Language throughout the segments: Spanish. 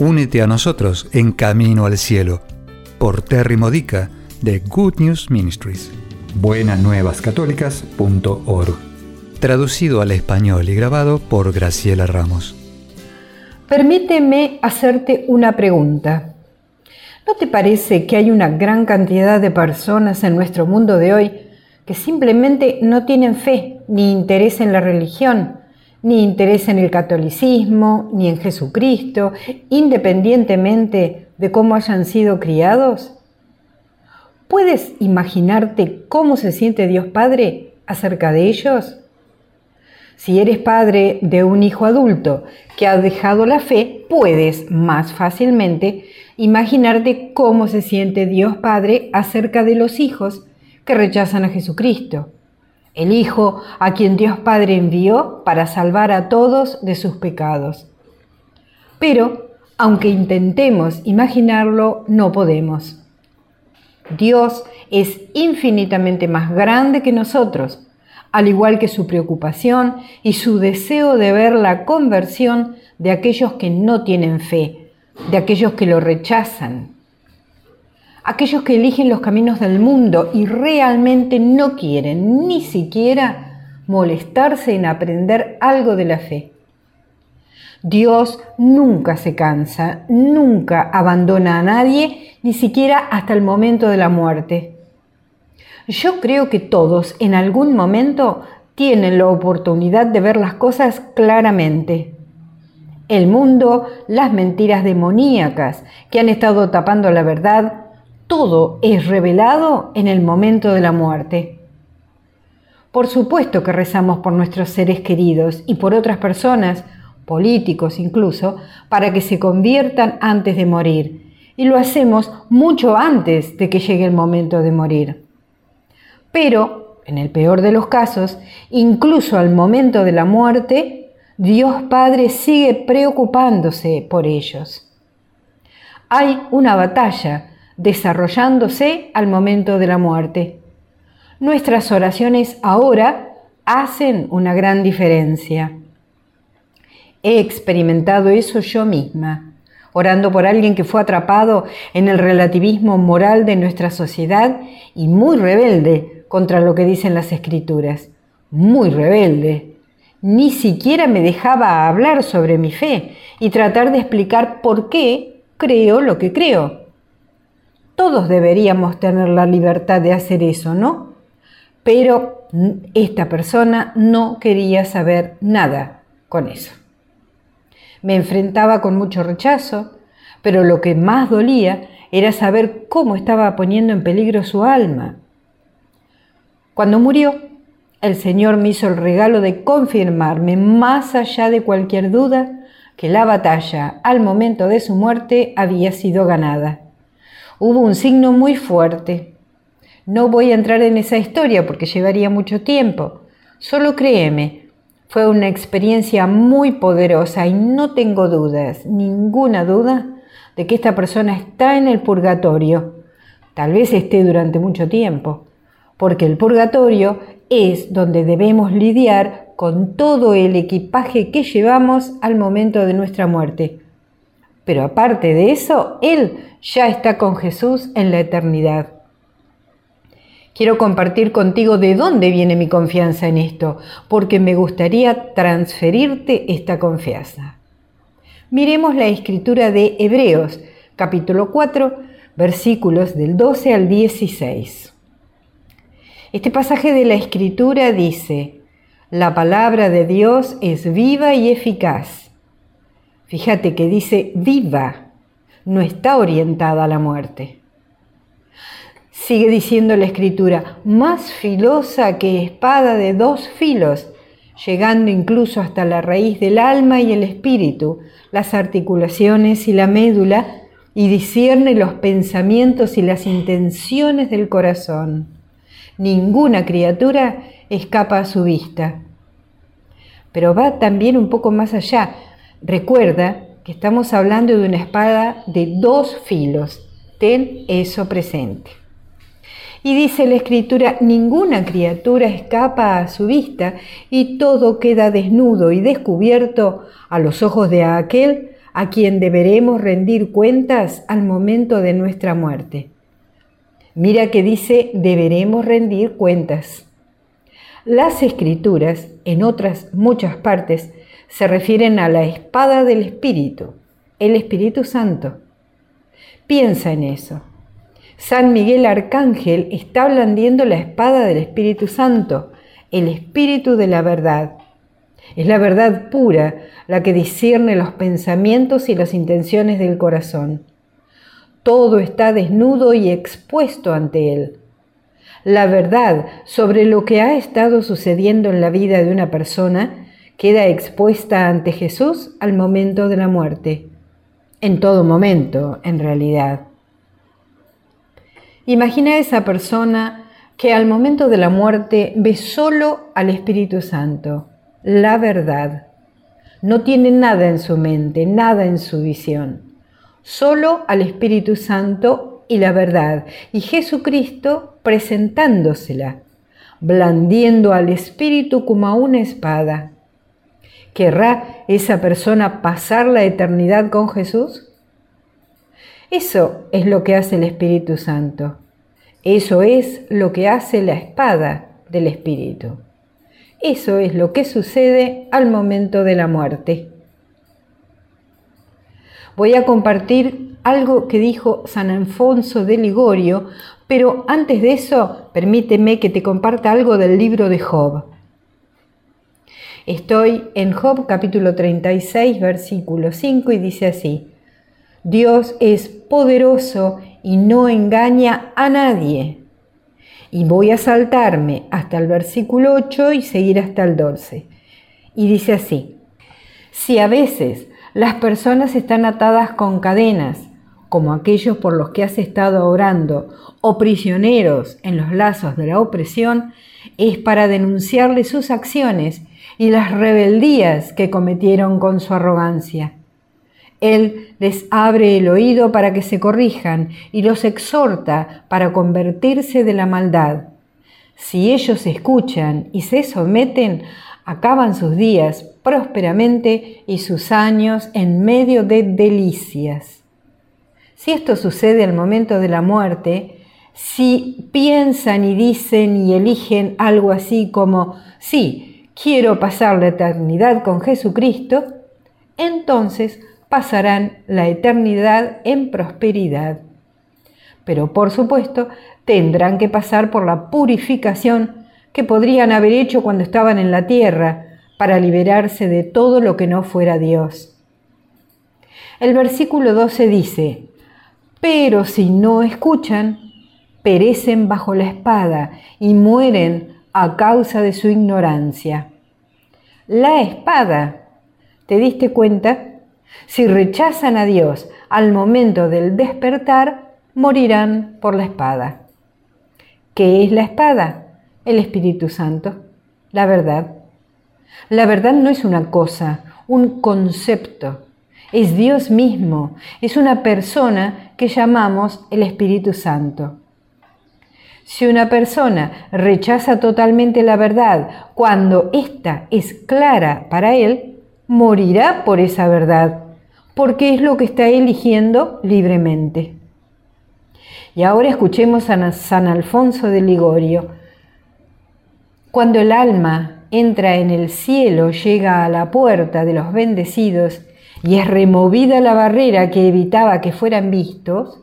únete a nosotros en Camino al Cielo por Terry Modica de Good News Ministries. buenasnuevascatólicas.org Traducido al español y grabado por Graciela Ramos. Permíteme hacerte una pregunta. ¿No te parece que hay una gran cantidad de personas en nuestro mundo de hoy que simplemente no tienen fe ni interés en la religión, ni interés en el catolicismo, ni en Jesucristo, independientemente de cómo hayan sido criados? ¿Puedes imaginarte cómo se siente Dios Padre acerca de ellos? Si eres padre de un hijo adulto que ha dejado la fe, puedes más fácilmente imaginarte cómo se siente Dios Padre acerca de los hijos que rechazan a Jesucristo, el Hijo a quien Dios Padre envió para salvar a todos de sus pecados. Pero, aunque intentemos imaginarlo, no podemos. Dios es infinitamente más grande que nosotros, al igual que su preocupación y su deseo de ver la conversión de aquellos que no tienen fe, de aquellos que lo rechazan, aquellos que eligen los caminos del mundo y realmente no quieren ni siquiera molestarse en aprender algo de la fe. Dios nunca se cansa, nunca abandona a nadie, ni siquiera hasta el momento de la muerte. Yo creo que todos en algún momento tienen la oportunidad de ver las cosas claramente. El mundo, las mentiras demoníacas que han estado tapando la verdad, todo es revelado en el momento de la muerte. Por supuesto que rezamos por nuestros seres queridos y por otras personas políticos incluso, para que se conviertan antes de morir. Y lo hacemos mucho antes de que llegue el momento de morir. Pero, en el peor de los casos, incluso al momento de la muerte, Dios Padre sigue preocupándose por ellos. Hay una batalla desarrollándose al momento de la muerte. Nuestras oraciones ahora hacen una gran diferencia. He experimentado eso yo misma, orando por alguien que fue atrapado en el relativismo moral de nuestra sociedad y muy rebelde contra lo que dicen las escrituras. Muy rebelde. Ni siquiera me dejaba hablar sobre mi fe y tratar de explicar por qué creo lo que creo. Todos deberíamos tener la libertad de hacer eso, ¿no? Pero esta persona no quería saber nada con eso. Me enfrentaba con mucho rechazo, pero lo que más dolía era saber cómo estaba poniendo en peligro su alma. Cuando murió, el Señor me hizo el regalo de confirmarme, más allá de cualquier duda, que la batalla al momento de su muerte había sido ganada. Hubo un signo muy fuerte. No voy a entrar en esa historia porque llevaría mucho tiempo. Solo créeme, fue una experiencia muy poderosa y no tengo dudas, ninguna duda, de que esta persona está en el purgatorio. Tal vez esté durante mucho tiempo, porque el purgatorio es donde debemos lidiar con todo el equipaje que llevamos al momento de nuestra muerte. Pero aparte de eso, Él ya está con Jesús en la eternidad. Quiero compartir contigo de dónde viene mi confianza en esto, porque me gustaría transferirte esta confianza. Miremos la escritura de Hebreos, capítulo 4, versículos del 12 al 16. Este pasaje de la escritura dice, la palabra de Dios es viva y eficaz. Fíjate que dice viva, no está orientada a la muerte Sigue diciendo la escritura, más filosa que espada de dos filos, llegando incluso hasta la raíz del alma y el espíritu, las articulaciones y la médula, y discierne los pensamientos y las intenciones del corazón. Ninguna criatura escapa a su vista. Pero va también un poco más allá. Recuerda que estamos hablando de una espada de dos filos. Ten eso presente. Y dice la escritura, ninguna criatura escapa a su vista y todo queda desnudo y descubierto a los ojos de aquel a quien deberemos rendir cuentas al momento de nuestra muerte. Mira que dice deberemos rendir cuentas. Las escrituras, en otras muchas partes, se refieren a la espada del Espíritu, el Espíritu Santo. Piensa en eso. San Miguel Arcángel está blandiendo la espada del Espíritu Santo, el Espíritu de la verdad. Es la verdad pura la que discierne los pensamientos y las intenciones del corazón. Todo está desnudo y expuesto ante él. La verdad sobre lo que ha estado sucediendo en la vida de una persona queda expuesta ante Jesús al momento de la muerte. En todo momento, en realidad. Imagina esa persona que al momento de la muerte ve solo al Espíritu Santo, la verdad. No tiene nada en su mente, nada en su visión. Solo al Espíritu Santo y la verdad. Y Jesucristo presentándosela, blandiendo al Espíritu como a una espada. ¿Querrá esa persona pasar la eternidad con Jesús? Eso es lo que hace el Espíritu Santo. Eso es lo que hace la espada del Espíritu. Eso es lo que sucede al momento de la muerte. Voy a compartir algo que dijo San Alfonso de Ligorio, pero antes de eso, permíteme que te comparta algo del libro de Job. Estoy en Job capítulo 36, versículo 5 y dice así, Dios es poderoso y no engaña a nadie. Y voy a saltarme hasta el versículo 8 y seguir hasta el 12. Y dice así, si a veces las personas están atadas con cadenas, como aquellos por los que has estado orando, o prisioneros en los lazos de la opresión, es para denunciarles sus acciones y las rebeldías que cometieron con su arrogancia. Él les abre el oído para que se corrijan y los exhorta para convertirse de la maldad. Si ellos escuchan y se someten, acaban sus días prósperamente y sus años en medio de delicias. Si esto sucede al momento de la muerte, si piensan y dicen y eligen algo así como, sí, quiero pasar la eternidad con Jesucristo, entonces pasarán la eternidad en prosperidad. Pero por supuesto tendrán que pasar por la purificación que podrían haber hecho cuando estaban en la tierra para liberarse de todo lo que no fuera Dios. El versículo 12 dice, pero si no escuchan, perecen bajo la espada y mueren a causa de su ignorancia. La espada, ¿te diste cuenta? Si rechazan a Dios al momento del despertar, morirán por la espada. ¿Qué es la espada? El Espíritu Santo, la verdad. La verdad no es una cosa, un concepto. Es Dios mismo, es una persona que llamamos el Espíritu Santo. Si una persona rechaza totalmente la verdad cuando ésta es clara para él, morirá por esa verdad, porque es lo que está eligiendo libremente. Y ahora escuchemos a San Alfonso de Ligorio. Cuando el alma entra en el cielo, llega a la puerta de los bendecidos y es removida la barrera que evitaba que fueran vistos,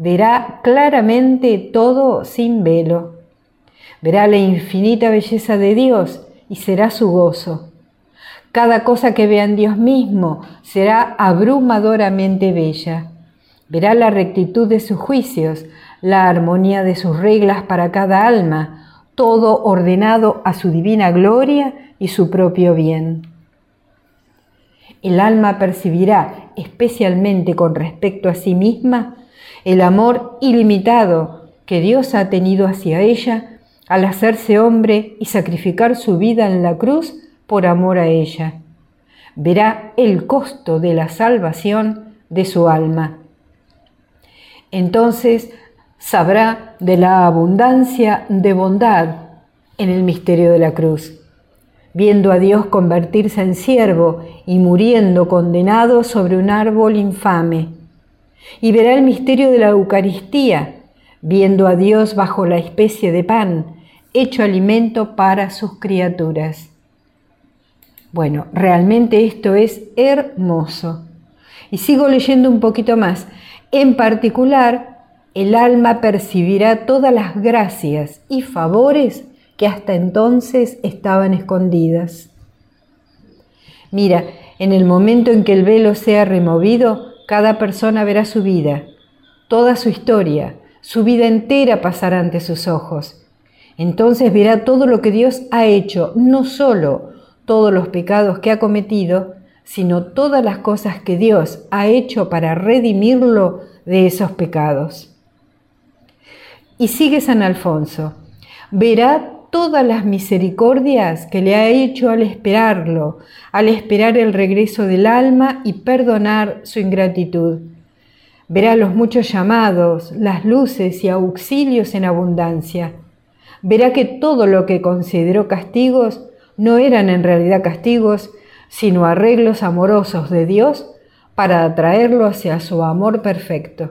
verá claramente todo sin velo. Verá la infinita belleza de Dios y será su gozo. Cada cosa que vea en Dios mismo será abrumadoramente bella. Verá la rectitud de sus juicios, la armonía de sus reglas para cada alma, todo ordenado a su divina gloria y su propio bien. el alma percibirá, especialmente con respecto a sí misma, el amor ilimitado que Dios ha tenido hacia ella al hacerse hombre y sacrificar su vida en la cruz por amor a ella. Verá el costo de la salvación de su alma. Entonces sabrá de la abundancia de bondad en el misterio de la cruz viendo a Dios convertirse en siervo y muriendo condenado sobre un árbol infame. Y verá el misterio de la Eucaristía, viendo a Dios bajo la especie de pan, hecho alimento para sus criaturas. Bueno, realmente esto es hermoso. Y sigo leyendo un poquito más. En particular, el alma percibirá todas las gracias y favores que hasta entonces estaban escondidas. Mira, en el momento en que el velo sea removido, cada persona verá su vida, toda su historia, su vida entera pasará ante sus ojos. Entonces verá todo lo que Dios ha hecho, no solo todos los pecados que ha cometido, sino todas las cosas que Dios ha hecho para redimirlo de esos pecados. Y sigue San Alfonso, verá todas las misericordias que le ha hecho al esperarlo, al esperar el regreso del alma y perdonar su ingratitud. Verá los muchos llamados, las luces y auxilios en abundancia. Verá que todo lo que consideró castigos no eran en realidad castigos, sino arreglos amorosos de Dios para atraerlo hacia su amor perfecto.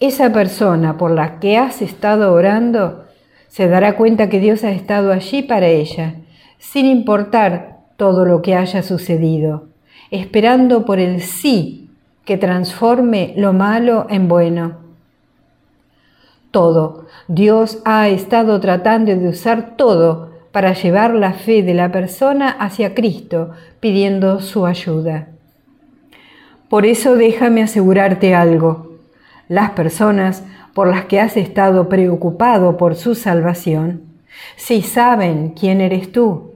Esa persona por la que has estado orando se dará cuenta que Dios ha estado allí para ella, sin importar todo lo que haya sucedido, esperando por el sí que transforme lo malo en bueno. Todo. Dios ha estado tratando de usar todo para llevar la fe de la persona hacia Cristo, pidiendo su ayuda. Por eso déjame asegurarte algo. Las personas por las que has estado preocupado por su salvación, si saben quién eres tú,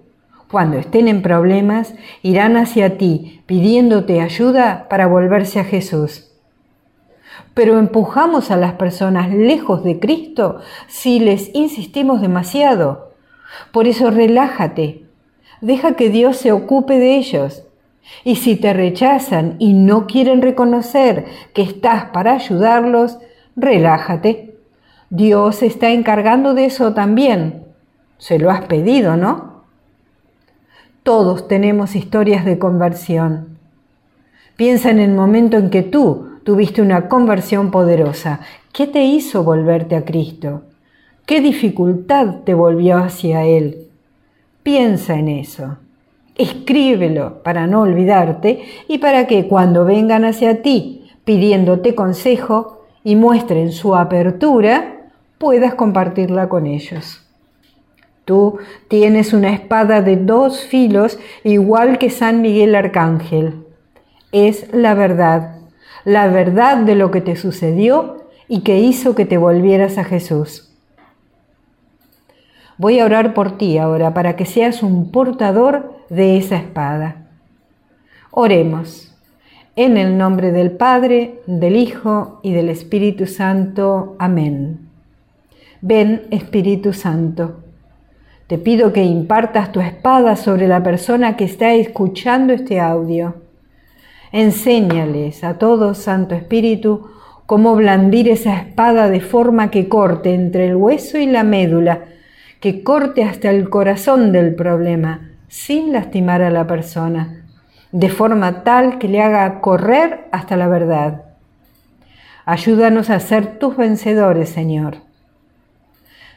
cuando estén en problemas, irán hacia ti pidiéndote ayuda para volverse a Jesús. Pero empujamos a las personas lejos de Cristo si les insistimos demasiado. Por eso relájate, deja que Dios se ocupe de ellos. Y si te rechazan y no quieren reconocer que estás para ayudarlos, relájate. Dios está encargando de eso también. Se lo has pedido, ¿no? Todos tenemos historias de conversión. Piensa en el momento en que tú tuviste una conversión poderosa. ¿Qué te hizo volverte a Cristo? ¿Qué dificultad te volvió hacia Él? Piensa en eso. Escríbelo para no olvidarte y para que cuando vengan hacia ti pidiéndote consejo, y muestren su apertura, puedas compartirla con ellos. Tú tienes una espada de dos filos igual que San Miguel Arcángel. Es la verdad, la verdad de lo que te sucedió y que hizo que te volvieras a Jesús. Voy a orar por ti ahora para que seas un portador de esa espada. Oremos. En el nombre del Padre, del Hijo y del Espíritu Santo. Amén. Ven, Espíritu Santo. Te pido que impartas tu espada sobre la persona que está escuchando este audio. Enséñales a todos, Santo Espíritu, cómo blandir esa espada de forma que corte entre el hueso y la médula, que corte hasta el corazón del problema, sin lastimar a la persona de forma tal que le haga correr hasta la verdad. Ayúdanos a ser tus vencedores, Señor.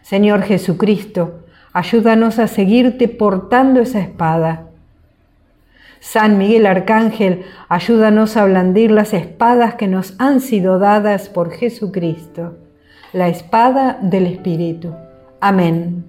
Señor Jesucristo, ayúdanos a seguirte portando esa espada. San Miguel Arcángel, ayúdanos a blandir las espadas que nos han sido dadas por Jesucristo, la espada del Espíritu. Amén.